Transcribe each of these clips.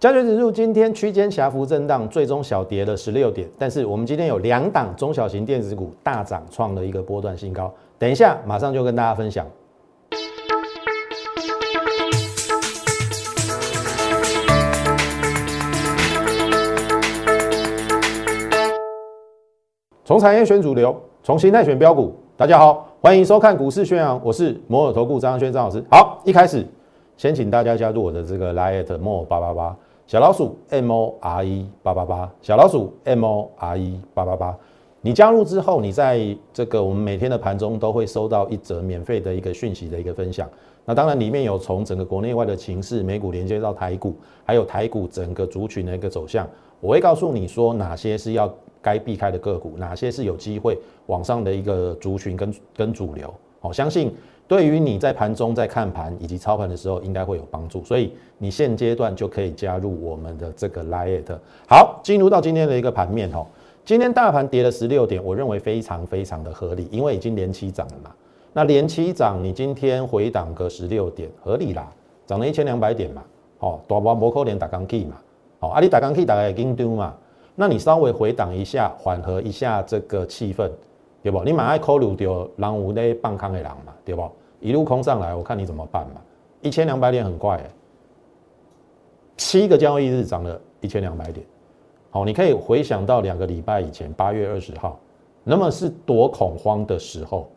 加权指数今天区间狭幅震荡，最终小跌了十六点。但是我们今天有两档中小型电子股大涨，创了一个波段新高。等一下，马上就跟大家分享。从产业选主流，从形态选标股。大家好，欢迎收看股市宣扬，我是摩尔投顾张轩张老师。好，一开始先请大家加入我的这个 Line more 八八八小老鼠 M O R E 八八八小老鼠 M O R E 八八八。你加入之后，你在这个我们每天的盘中都会收到一则免费的一个讯息的一个分享。那当然里面有从整个国内外的情势，美股连接到台股，还有台股整个族群的一个走向，我会告诉你说哪些是要。该避开的个股，哪些是有机会往上的一个族群跟跟主流？好，相信对于你在盘中在看盘以及操盘的时候，应该会有帮助。所以你现阶段就可以加入我们的这个 Lite。好，进入到今天的一个盘面哦。今天大盘跌了十六点，我认为非常非常的合理，因为已经连期涨了嘛。那连期涨，你今天回档个十六点，合理啦，涨了一千两百点嘛。哦，大波摩扣连打钢 K 嘛。哦，啊，你打钢 K 大概紧张嘛。那你稍微回档一下，缓和一下这个气氛，对不？你马上考虑掉狼无的半康的人嘛，对不？一路空上来，我看你怎么办嘛？一千两百点很快，七个交易日涨了一千两百点，好，你可以回想到两个礼拜以前，八月二十号，那么是多恐慌的时候，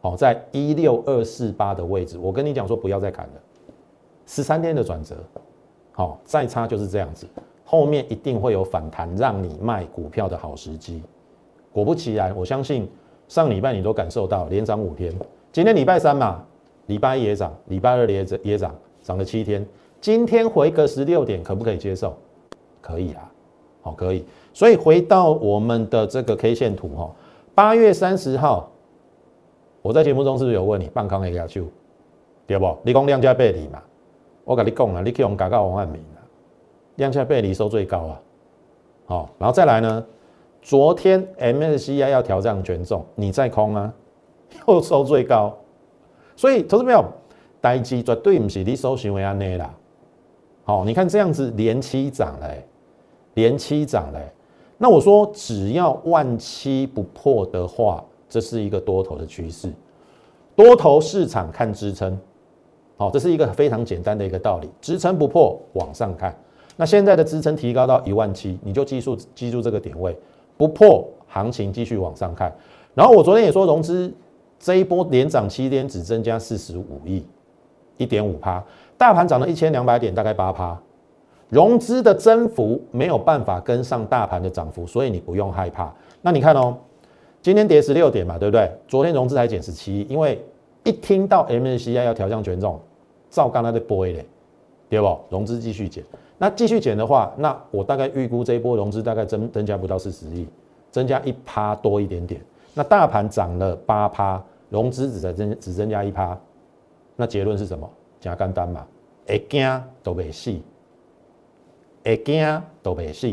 好，在一六二四八的位置，我跟你讲说不要再砍了，十三天的转折，好，再差就是这样子。后面一定会有反弹，让你卖股票的好时机。果不其然，我相信上礼拜你都感受到连涨五天，今天礼拜三嘛，礼拜一也涨，礼拜二也涨，也涨，涨了七天。今天回个十六点，可不可以接受？可以啊，好，可以。所以回到我们的这个 K 线图哈，八月三十号，我在节目中是不是有问你半康 A 下去？对不？你讲量价背离嘛？我跟你讲了，你可以用搞搞王汉明。量价背离收最高啊，好，然后再来呢？昨天 MSCI 要调降权重，你在空啊，又收最高，所以投资朋友，待机绝对不是你收行为安内啦。好，你看这样子连期涨嘞，连期涨嘞，那我说只要万期不破的话，这是一个多头的趋势，多头市场看支撑，好，这是一个非常简单的一个道理，支撑不破往上看。那现在的支撑提高到一万七，你就记住记住这个点位，不破行情继续往上看。然后我昨天也说，融资这一波连涨七天只增加四十五亿，一点五趴，大盘涨了一千两百点，大概八趴，融资的增幅没有办法跟上大盘的涨幅，所以你不用害怕。那你看哦，今天跌十六点嘛，对不对？昨天融资还减十七，因为一听到 MSCI 要调降权重，照刚才的波嘞，对不？融资继续减。那继续减的话，那我大概预估这一波融资大概增增加不到四十亿，增加一趴多一点点。那大盘涨了八趴，融资只增只增加一趴，那结论是什么？加干单嘛，会惊都未死，会惊都未死，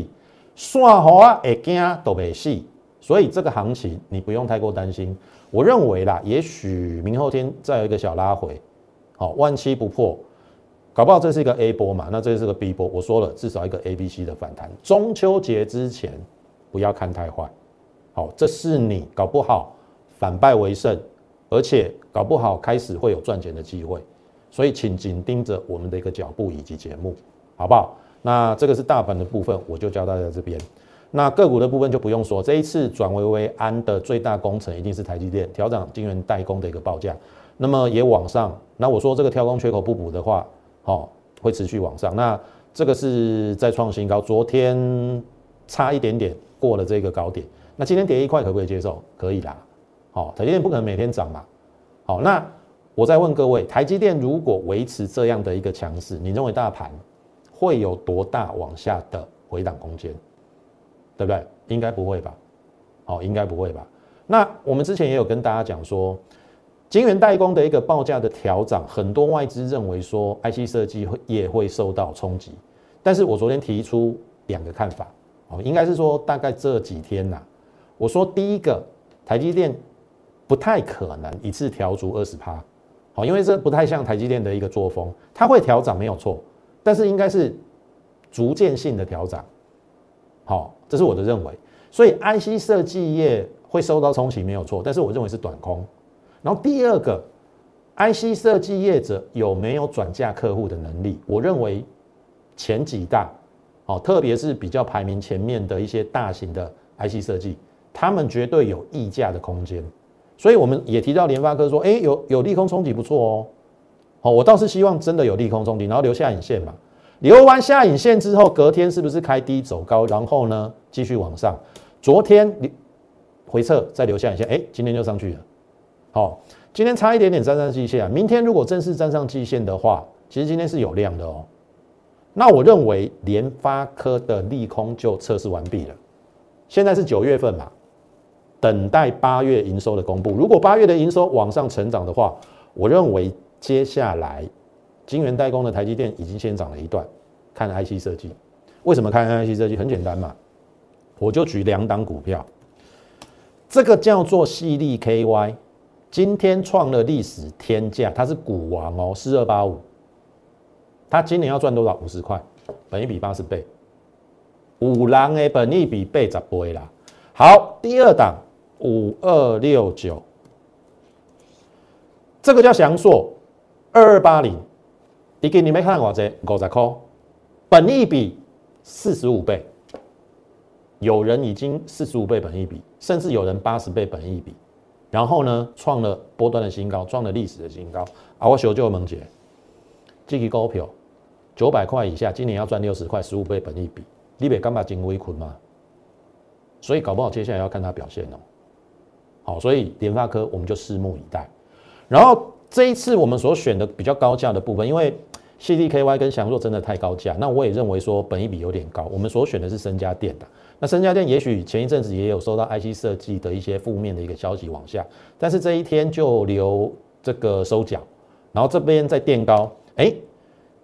散户啊会惊都未死，所以这个行情你不用太过担心。我认为啦，也许明后天再有一个小拉回，好，万七不破。搞不好这是一个 A 波嘛？那这是个 B 波。我说了，至少一个 A、B、C 的反弹。中秋节之前不要看太坏，好，这是你搞不好反败为胜，而且搞不好开始会有赚钱的机会。所以请紧盯着我们的一个脚步以及节目，好不好？那这个是大盘的部分，我就教大家这边。那个股的部分就不用说，这一次转为为安的最大工程一定是台积电调整晶圆代工的一个报价，那么也往上。那我说这个跳空缺口不补的话。好，会持续往上。那这个是在创新高，昨天差一点点过了这个高点。那今天跌一块可不可以接受？可以啦。好，台积电不可能每天涨嘛。好，那我再问各位，台积电如果维持这样的一个强势，你认为大盘会有多大往下的回档空间？对不对？应该不会吧？好，应该不会吧？那我们之前也有跟大家讲说。晶圆代工的一个报价的调整，很多外资认为说 IC 设计会也会受到冲击，但是我昨天提出两个看法，哦，应该是说大概这几天呐，我说第一个，台积电不太可能一次调足二十趴，好，因为这不太像台积电的一个作风，它会调整没有错，但是应该是逐渐性的调整。好，这是我的认为。所以 IC 设计业会受到冲击没有错，但是我认为是短空。然后第二个，IC 设计业者有没有转嫁客户的能力？我认为前几大，哦，特别是比较排名前面的一些大型的 IC 设计，他们绝对有溢价的空间。所以我们也提到联发科说，哎，有有利空冲击不错哦。好，我倒是希望真的有利空冲击，然后留下影线嘛。留完下影线之后，隔天是不是开低走高，然后呢继续往上？昨天你回撤再留下影线，哎，今天就上去了。好，今天差一点点站上季线，明天如果正式站上季线的话，其实今天是有量的哦。那我认为联发科的利空就测试完毕了。现在是九月份嘛，等待八月营收的公布。如果八月的营收往上成长的话，我认为接下来晶圆代工的台积电已经先涨了一段。看 IC 设计，为什么看 IC 设计？很简单嘛。我就举两档股票，这个叫做细粒 KY，今天创了历史天价，它是股王哦，四二八五，它今年要赚多少？五十块，本一比八十倍，五郎诶，本一比倍十倍啦。好，第二档五二六九，这个叫翔硕，二二八零，一个你没看我这五十块，本一比四十五倍。有人已经四十五倍本一比，甚至有人八十倍本一比，然后呢，创了波段的新高，创了历史的新高。啊，我小舅萌姐，这个股票九百块以下，今年要赚六十块，十五倍本一比，你别干嘛金微坤吗？所以搞不好接下来要看它表现哦。好，所以联发科我们就拭目以待。然后这一次我们所选的比较高价的部分，因为 CDKY 跟翔硕真的太高价，那我也认为说本一比有点高，我们所选的是深家电的。那深家电也许前一阵子也有收到 IC 设计的一些负面的一个消息往下，但是这一天就留这个收脚，然后这边在垫高，哎，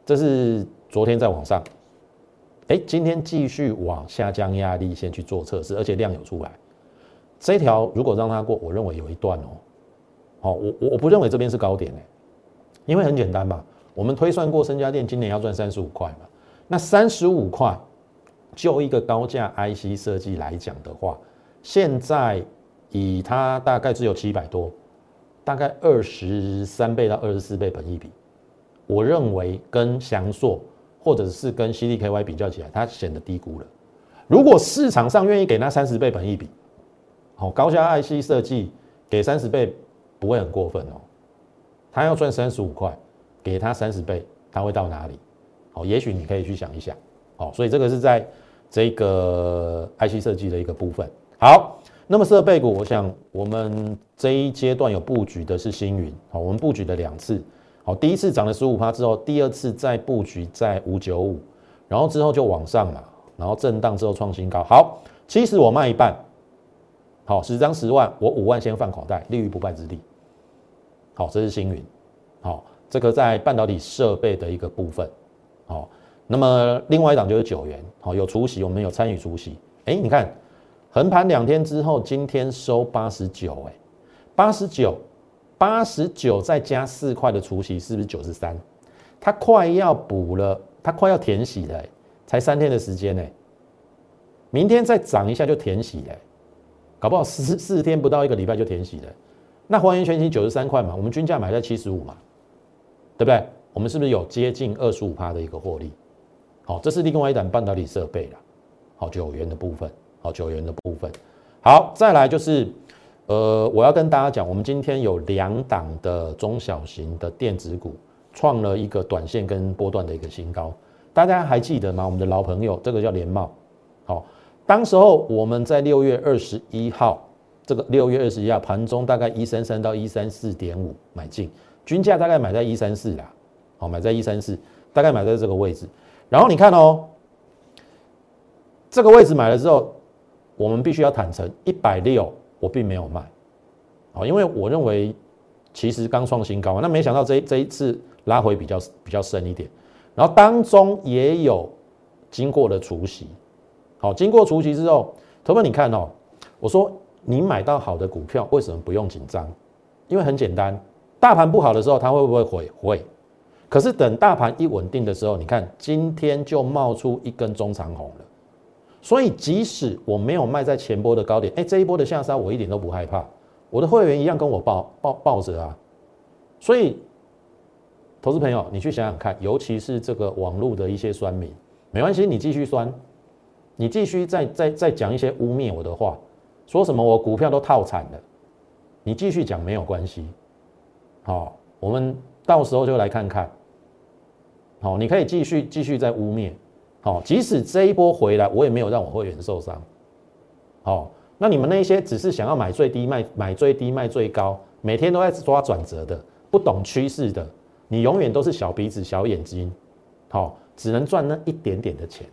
这是昨天在往上，哎，今天继续往下降压力线去做测试，而且量有出来，这条如果让它过，我认为有一段哦，好，我我不认为这边是高点哎，因为很简单嘛，我们推算过深家电今年要赚三十五块嘛，那三十五块。就一个高价 IC 设计来讲的话，现在以它大概只有七百多，大概二十三倍到二十四倍本益比，我认为跟翔硕或者是跟 CDKY 比较起来，它显得低估了。如果市场上愿意给它三十倍本益比，好，高价 IC 设计给三十倍不会很过分哦。他要赚三十五块，给他三十倍，他会到哪里？好，也许你可以去想一想。好，所以这个是在。这个 IC 设计的一个部分，好，那么设备股，我想我们这一阶段有布局的是星云，好，我们布局了两次，好，第一次涨了十五趴之后，第二次再布局在五九五，然后之后就往上嘛，然后震荡之后创新高，好，其实我卖一半，好，十张十万，我五万先放口袋，立于不败之地，好，这是星云，好，这个在半导体设备的一个部分，好。那么另外一档就是九元，好有除息，我们有参与除息。哎，你看横盘两天之后，今天收八十九，哎，八十九，八十九再加四块的除息，是不是九十三？它快要补了，它快要填息了，才三天的时间呢。明天再涨一下就填息了，搞不好四四天不到一个礼拜就填息了。那还原全息九十三块嘛，我们均价买在七十五嘛，对不对？我们是不是有接近二十五趴的一个获利？好，这是另外一档半导体设备了。好，九元的部分，好，九元的部分。好，再来就是，呃，我要跟大家讲，我们今天有两档的中小型的电子股创了一个短线跟波段的一个新高，大家还记得吗？我们的老朋友，这个叫联茂。好，当时候我们在六月二十一号，这个六月二十一号盘中大概一三三到一三四点五买进，均价大概买在一三四啦。好，买在一三四，大概买在这个位置。然后你看哦，这个位置买了之后，我们必须要坦诚，一百六我并没有卖，好，因为我认为其实刚创新高，那没想到这这一次拉回比较比较深一点，然后当中也有经过了除夕，好，经过除息之后，投们你看哦，我说你买到好的股票为什么不用紧张？因为很简单，大盘不好的时候它会不会回？会。可是等大盘一稳定的时候，你看今天就冒出一根中长红了。所以即使我没有卖在前波的高点，哎，这一波的下杀我一点都不害怕。我的会员一样跟我抱抱抱着啊。所以，投资朋友，你去想想看，尤其是这个网络的一些酸民，没关系，你继续酸，你继续再再再讲一些污蔑我的话，说什么我股票都套惨了，你继续讲没有关系。好，我们到时候就来看看。好，你可以继续继续再污蔑。好，即使这一波回来，我也没有让我会员受伤。好，那你们那些只是想要买最低卖买最低卖最高，每天都在抓转折的，不懂趋势的，你永远都是小鼻子小眼睛。好，只能赚那一点点的钱。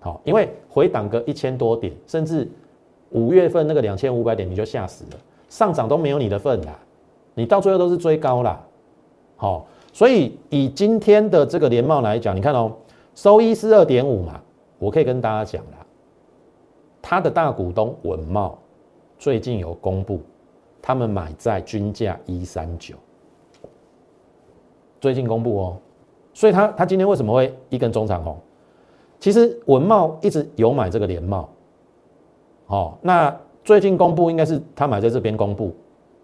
好，因为回档个一千多点，甚至五月份那个两千五百点你就吓死了，上涨都没有你的份啦，你到最后都是追高啦。好，所以以今天的这个联茂来讲，你看哦。收益是二点五嘛？我可以跟大家讲啦，他的大股东文茂最近有公布，他们买在均价一三九，最近公布哦，所以他他今天为什么会一根中长红？其实文茂一直有买这个联茂，哦，那最近公布应该是他买在这边公布，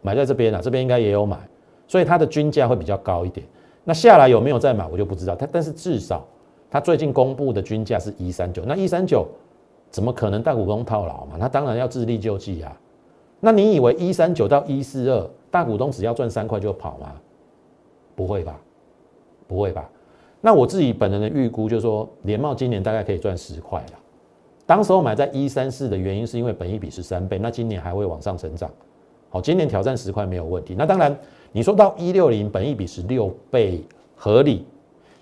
买在这边啊，这边应该也有买，所以它的均价会比较高一点。那下来有没有再买，我就不知道。他但是至少。他最近公布的均价是一三九，那一三九怎么可能大股东套牢嘛？他当然要自力救济啊。那你以为一三九到一四二，大股东只要赚三块就跑吗？不会吧，不会吧。那我自己本人的预估就是说，联茂今年大概可以赚十块了。当时候买在一三四的原因是因为本益比是三倍，那今年还会往上成长。好，今年挑战十块没有问题。那当然，你说到一六零，本益比是六倍合理。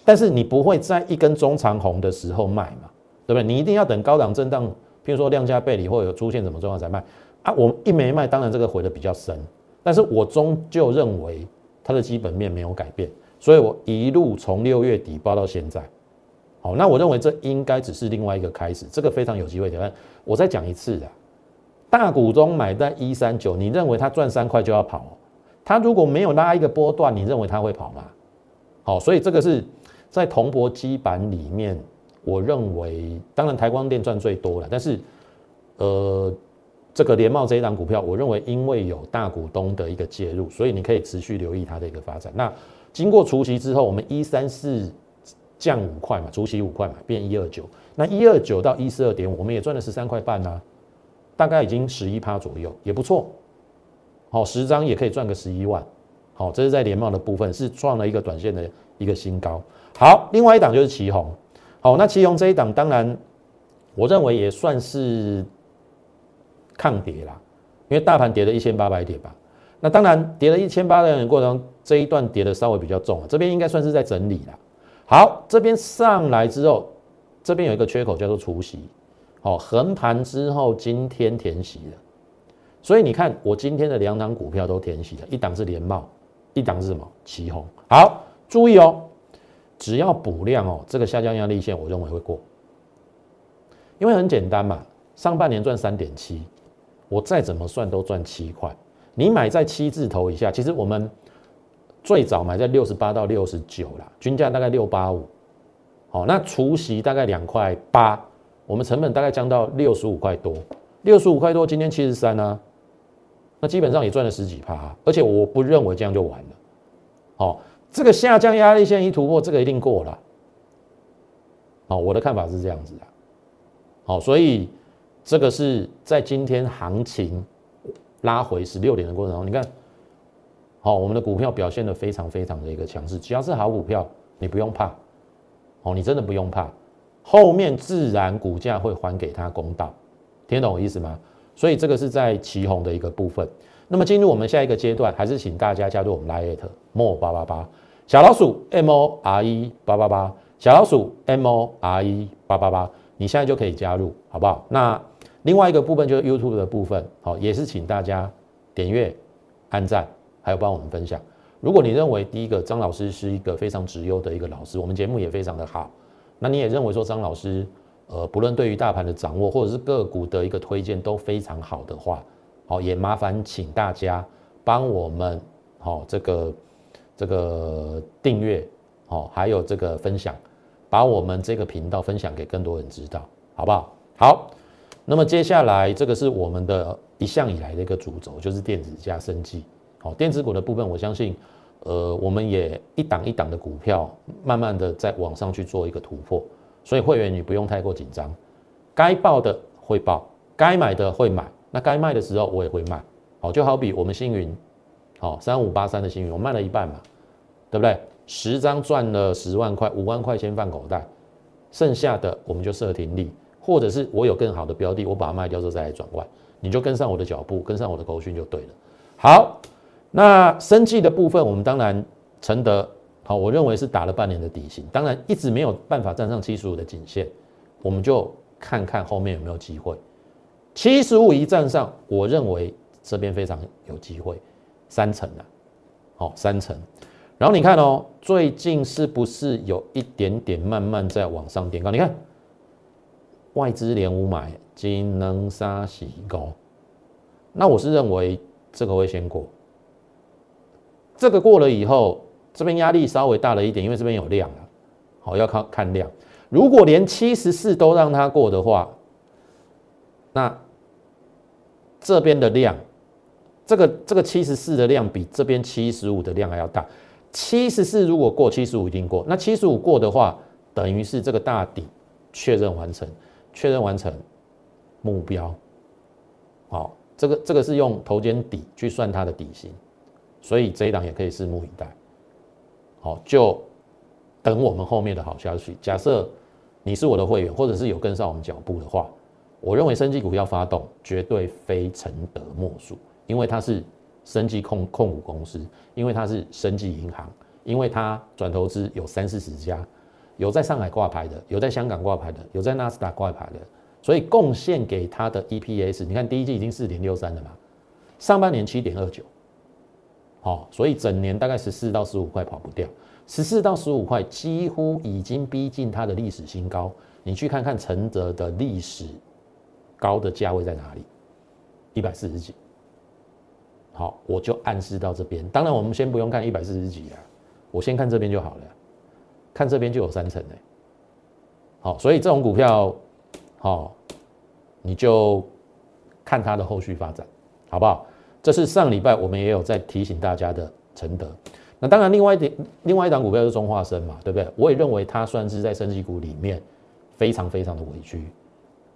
但是你不会在一根中长红的时候卖嘛，对不对？你一定要等高档震荡，譬如说量价背离或者出现什么状况才卖啊。我一没卖，当然这个回的比较深，但是我终究认为它的基本面没有改变，所以我一路从六月底报到现在。好，那我认为这应该只是另外一个开始，这个非常有机会挑战。我再讲一次啊，大股东买在一三九，你认为他赚三块就要跑？他如果没有拉一个波段，你认为他会跑吗？好，所以这个是。在铜箔基板里面，我认为当然台光电赚最多了，但是呃，这个联茂这一档股票，我认为因为有大股东的一个介入，所以你可以持续留意它的一个发展。那经过除息之后，我们一三四降五块嘛，除息五块嘛，变一二九。那一二九到一四二点五，我们也赚了十三块半啊，大概已经十一趴左右，也不错。好，十张也可以赚个十一万。好，这是在联茂的部分是创了一个短线的一个新高。好，另外一档就是旗红。好，那旗红这一档，当然我认为也算是抗跌啦，因为大盘跌了一千八百点吧。那当然跌了一千八百点的过程，这一段跌的稍微比较重啊，这边应该算是在整理啦。好，这边上来之后，这边有一个缺口叫做除息。好，横盘之后今天填息了，所以你看我今天的两档股票都填息了，一档是联茂，一档是什么？旗红。好，注意哦。只要补量哦，这个下降压力线我认为会过，因为很简单嘛，上半年赚三点七，我再怎么算都赚七块。你买在七字头以下，其实我们最早买在六十八到六十九啦，均价大概六八五，好，那除息大概两块八，我们成本大概降到六十五块多，六十五块多，今天七十三啊，那基本上也赚了十几趴，而且我不认为这样就完了，好。这个下降压力线一突破，这个一定过了。好，我的看法是这样子的。好，所以这个是在今天行情拉回十六点的过程中，你看，好，我们的股票表现的非常非常的一个强势。只要是好股票，你不用怕。哦，你真的不用怕，后面自然股价会还给他公道。听懂我意思吗？所以这个是在旗红的一个部分。那么进入我们下一个阶段，还是请大家加入我们 Lite Mo 八八八。小老鼠 M O R E 八八八，小老鼠 M O R E 八八八，你现在就可以加入，好不好？那另外一个部分就是 YouTube 的部分，好，也是请大家点阅、按赞，还有帮我们分享。如果你认为第一个张老师是一个非常直优的一个老师，我们节目也非常的好，那你也认为说张老师，呃，不论对于大盘的掌握或者是个股的一个推荐都非常好的话，好，也麻烦请大家帮我们，好，这个。这个订阅，好，还有这个分享，把我们这个频道分享给更多人知道，好不好？好，那么接下来这个是我们的一向以来的一个主轴，就是电子加生技。好，电子股的部分，我相信，呃，我们也一档一档的股票，慢慢的在往上去做一个突破，所以会员你不用太过紧张，该报的会报，该买的会买，那该卖的时候我也会卖。好，就好比我们星云，好三五八三的星云，我卖了一半嘛，对不对？十张赚了十万块，五万块先放口袋，剩下的我们就设停利，或者是我有更好的标的，我把它卖掉之后再来转换，你就跟上我的脚步，跟上我的勾讯就对了。好，那生计的部分，我们当然承德，好，我认为是打了半年的底薪，当然一直没有办法站上七十五的颈线，我们就看看后面有没有机会。七十五一站上，我认为这边非常有机会，三成啊，好，三成。然后你看哦，最近是不是有一点点慢慢在往上垫高？你看外资连五买，金能杀喜高，那我是认为这个会先过，这个过了以后，这边压力稍微大了一点，因为这边有量啊，好要看看量。如果连七十四都让它过的话，那这边的量，这个这个七十四的量比这边七十五的量还要大。七十四如果过，七十五一定过。那七十五过的话，等于是这个大底确认完成，确认完成目标。好，这个这个是用头肩底去算它的底薪，所以这一档也可以拭目以待。好，就等我们后面的好消息。假设你是我的会员，或者是有跟上我们脚步的话，我认为生技股要发动，绝对非承德莫属，因为它是。生技控控股公司，因为它是生技银行，因为它转投资有三四十家，有在上海挂牌的，有在香港挂牌的，有在纳斯达挂牌的，所以贡献给它的 EPS，你看第一季已经四点六三了嘛，上半年七点二九，好，所以整年大概十四到十五块跑不掉，十四到十五块几乎已经逼近它的历史新高，你去看看承泽的历史高的价位在哪里，一百四十几。好，我就暗示到这边。当然，我们先不用看一百四十几啊，我先看这边就好了。看这边就有三成哎。好，所以这种股票，好，你就看它的后续发展，好不好？这是上礼拜我们也有在提醒大家的承德。那当然，另外一点，另外一档股票是中化生嘛，对不对？我也认为它算是在升级股里面非常非常的委屈，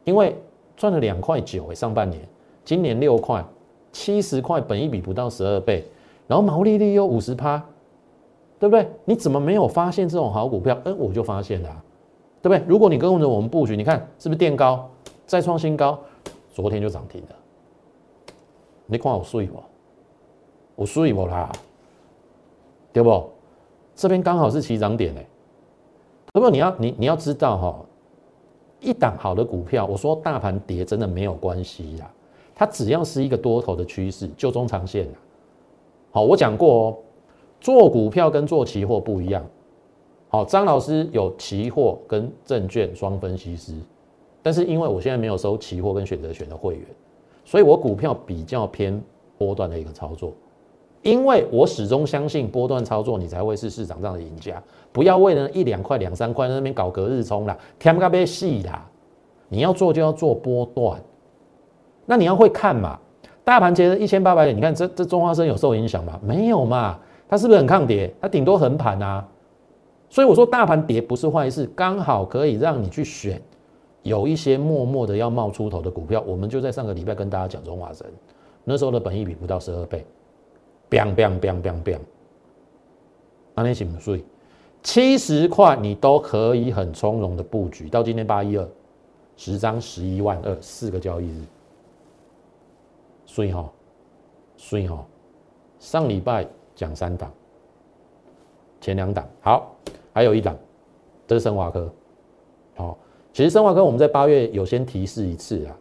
因为赚了两块九哎，上半年，今年六块。七十块，本一比不到十二倍，然后毛利率又五十趴，对不对？你怎么没有发现这种好股票？嗯，我就发现了，对不对？如果你跟着我们布局，你看是不是垫高再创新高？昨天就涨停了。你看我睡不？我睡不啦？对不？这边刚好是起涨点哎。不过你要你你要知道哈，一档好的股票，我说大盘跌真的没有关系呀。它只要是一个多头的趋势，就中长线好，我讲过哦，做股票跟做期货不一样。好，张老师有期货跟证券双分析师，但是因为我现在没有收期货跟选择权的会员，所以我股票比较偏波段的一个操作。因为我始终相信波段操作，你才会是市场上的赢家。不要为了一两块、两三块在那边搞隔日冲啦，天不该细啦。你要做就要做波段。那你要会看嘛？大盘跌了一千八百点，你看这这中华生有受影响吗？没有嘛？它是不是很抗跌？它顶多横盘啊。所以我说大盘跌不是坏事，刚好可以让你去选有一些默默的要冒出头的股票。我们就在上个礼拜跟大家讲中华神，那时候的本益比不到十二倍，biang biang biang biang biang，那你行不所以七十块你都可以很从容的布局，到今天八一二十张十一万二，四个交易日。所以哈，所以哈，上礼拜讲三档，前两档好，还有一档，这是生华科，好，其实生华科我们在八月有先提示一次啊，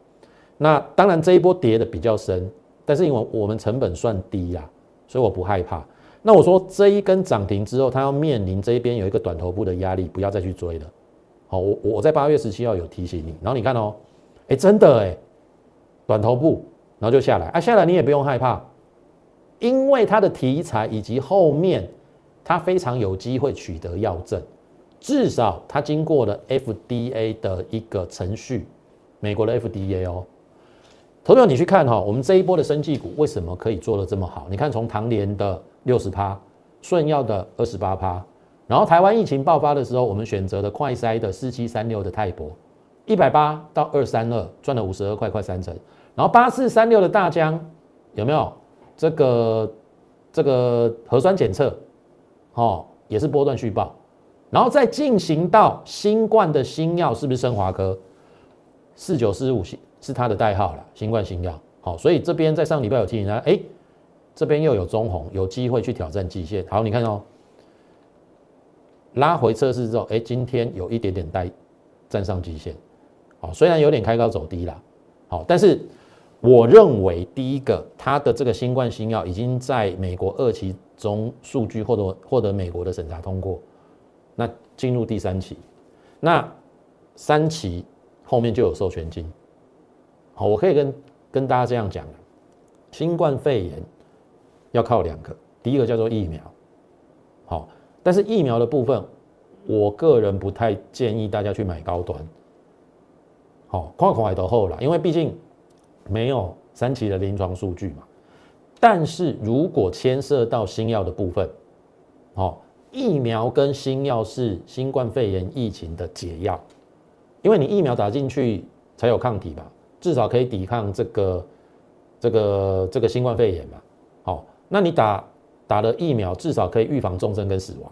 那当然这一波跌的比较深，但是因为我们成本算低呀，所以我不害怕。那我说这一根涨停之后，它要面临这一边有一个短头部的压力，不要再去追了。好，我我在八月十七号有提醒你，然后你看哦，哎，真的哎，短头部。然后就下来啊，下来你也不用害怕，因为它的题材以及后面它非常有机会取得药证，至少它经过了 FDA 的一个程序，美国的 FDA 哦。投票你去看哈，我们这一波的生技股为什么可以做得这么好？你看从唐联的六十趴，顺药的二十八趴，然后台湾疫情爆发的时候，我们选择的快筛的四七三六的泰博，一百八到二三二赚了五十二块，快三成。然后八四三六的大疆有没有这个这个核酸检测？哦，也是波段续报，然后再进行到新冠的新药是不是升华科？四九四五是它的代号了，新冠新药，好，所以这边在上礼拜有提醒大家，哎，这边又有中红，有机会去挑战极限。好，你看哦，拉回测试之后，哎，今天有一点点带站上极限，好，虽然有点开高走低了，好，但是我认为第一个，它的这个新冠新药已经在美国二期中数据获得获得美国的审查通过，那进入第三期，那三期后面就有授权金。好，我可以跟跟大家这样讲新冠肺炎要靠两个，第一个叫做疫苗，好，但是疫苗的部分，我个人不太建议大家去买高端，好，跨口海投后了，因为毕竟没有三期的临床数据嘛。但是如果牵涉到新药的部分，哦，疫苗跟新药是新冠肺炎疫情的解药，因为你疫苗打进去才有抗体吧。至少可以抵抗这个、这个、这个新冠肺炎嘛？好，那你打打了疫苗，至少可以预防重症跟死亡。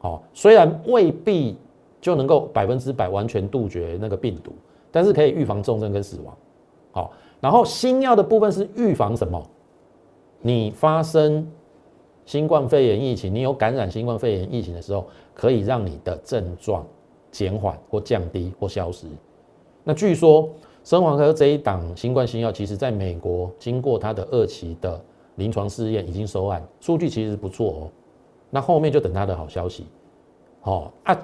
好，虽然未必就能够百分之百完全杜绝那个病毒，但是可以预防重症跟死亡。好，然后新药的部分是预防什么？你发生新冠肺炎疫情，你有感染新冠肺炎疫情的时候，可以让你的症状减缓或降低或消失。那据说。生华科这一档新冠新药，其实在美国经过它的二期的临床试验已经收案，数据其实不错哦。那后面就等它的好消息。好啊，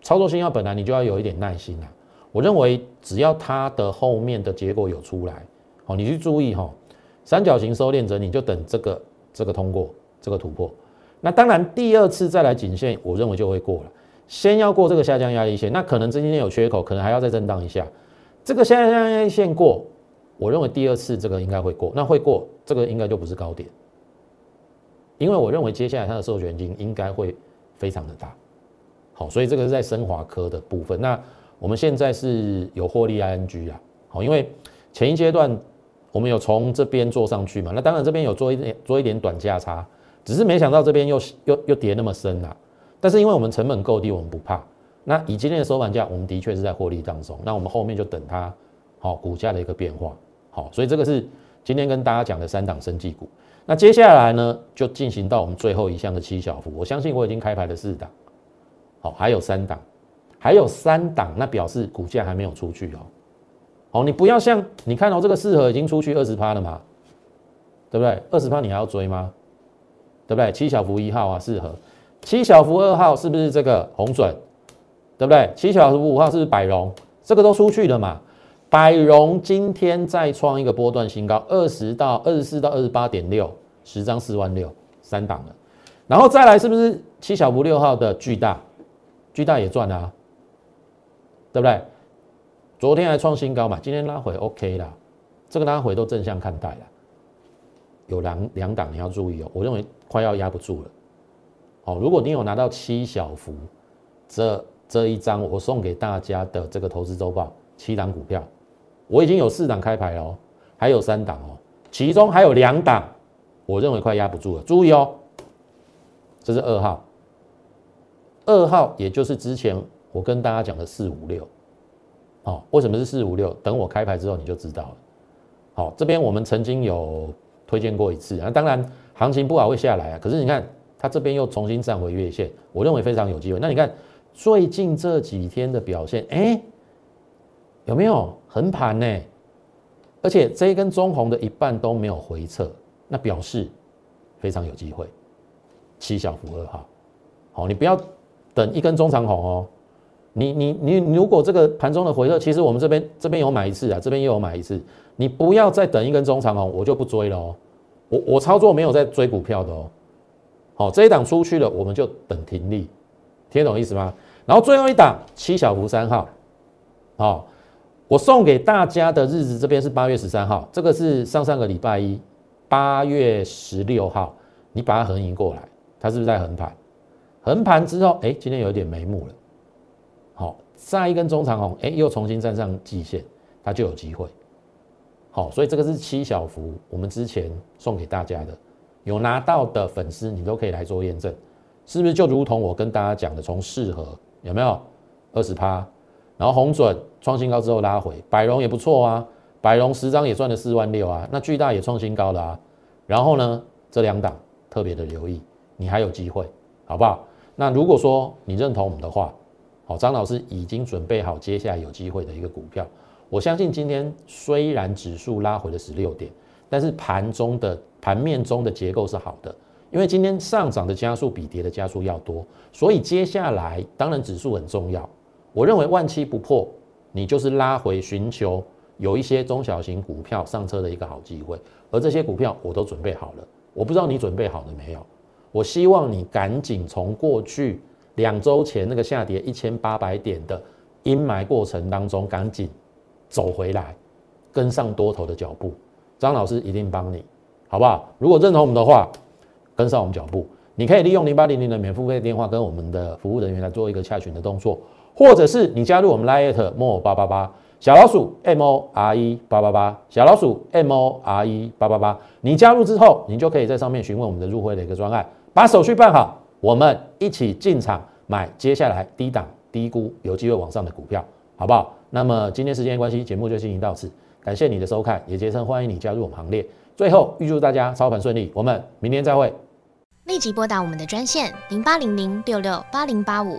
操作新药本来你就要有一点耐心啊。我认为只要它的后面的结果有出来，好，你去注意哈，三角形收敛者，你就等这个这个通过这个突破。那当然第二次再来颈线，我认为就会过了。先要过这个下降压力线，那可能今天有缺口，可能还要再震荡一下。这个下降压力线过，我认为第二次这个应该会过，那会过这个应该就不是高点，因为我认为接下来它的授权金应该会非常的大，好，所以这个是在升华科的部分。那我们现在是有获利 ING 啊，好，因为前一阶段我们有从这边做上去嘛，那当然这边有做一点做一点短价差，只是没想到这边又又又跌那么深啊，但是因为我们成本够低，我们不怕。那以今天的收盘价，我们的确是在获利当中。那我们后面就等它好股价的一个变化，好，所以这个是今天跟大家讲的三档生技股。那接下来呢，就进行到我们最后一项的七小幅。我相信我已经开牌了四档，好，还有三档，还有三档，那表示股价还没有出去哦。好，你不要像你看到这个四合已经出去二十趴了嘛，对不对？二十趴你还要追吗？对不对？七小幅一号啊，四合，七小幅二号是不是这个红准？对不对？七小福五号是不是百荣，这个都出去了嘛？百荣今天再创一个波段新高，二十到二十四到二十八点六，十张四万六，三档了。然后再来是不是七小福六号的巨大？巨大也赚啊，对不对？昨天还创新高嘛，今天拉回 OK 啦，这个拉回都正向看待了。有两两档你要注意哦，我认为快要压不住了。好，如果你有拿到七小福，这这一张我送给大家的这个投资周报，七档股票，我已经有四档开牌了哦，还有三档哦，其中还有两档，我认为快压不住了，注意哦，这是二号，二号也就是之前我跟大家讲的四五六，哦，为什么是四五六？等我开牌之后你就知道了。好，这边我们曾经有推荐过一次啊，当然行情不好会下来啊，可是你看它这边又重新站回月线，我认为非常有机会。那你看。最近这几天的表现，哎，有没有横盘呢？而且这一根中红的一半都没有回撤，那表示非常有机会。七小福二号，好，你不要等一根中长红哦。你你你，如果这个盘中的回撤，其实我们这边这边有买一次啊，这边又有买一次，你不要再等一根中长红，我就不追了哦。我我操作没有在追股票的哦。好，这一档出去了，我们就等停利，听懂意思吗？然后最后一档七小福三号，好，我送给大家的日子这边是八月十三号，这个是上上个礼拜一八月十六号，你把它横移过来，它是不是在横盘？横盘之后，哎，今天有点眉目了，好，再一根中长红，哎，又重新站上季线，它就有机会。好，所以这个是七小福，我们之前送给大家的，有拿到的粉丝你都可以来做验证，是不是就如同我跟大家讲的，从适合有没有二十趴，然后红准创新高之后拉回，百荣也不错啊，百荣十张也赚了四万六啊，那巨大也创新高了啊，然后呢这两档特别的留意，你还有机会，好不好？那如果说你认同我们的话，好，张老师已经准备好接下来有机会的一个股票。我相信今天虽然指数拉回了十六点，但是盘中的盘面中的结构是好的，因为今天上涨的加速比跌的加速要多，所以接下来当然指数很重要。我认为万七不破，你就是拉回寻求有一些中小型股票上车的一个好机会，而这些股票我都准备好了。我不知道你准备好了没有？我希望你赶紧从过去两周前那个下跌一千八百点的阴霾过程当中赶紧。走回来，跟上多头的脚步，张老师一定帮你，好不好？如果认同我们的话，跟上我们脚步，你可以利用零八零零的免付费电话跟我们的服务人员来做一个洽询的动作，或者是你加入我们 Lite More 八八八小老鼠 M O R E 八八八小老鼠 M O R E 八八八，你加入之后，你就可以在上面询问我们的入会的一个专案，把手续办好，我们一起进场买接下来低档低估有机会往上的股票，好不好？那么今天时间关系，节目就进行到此。感谢你的收看，也竭诚欢迎你加入我们行列。最后预祝大家操盘顺利，我们明天再会。立即拨打我们的专线零八零零六六八零八五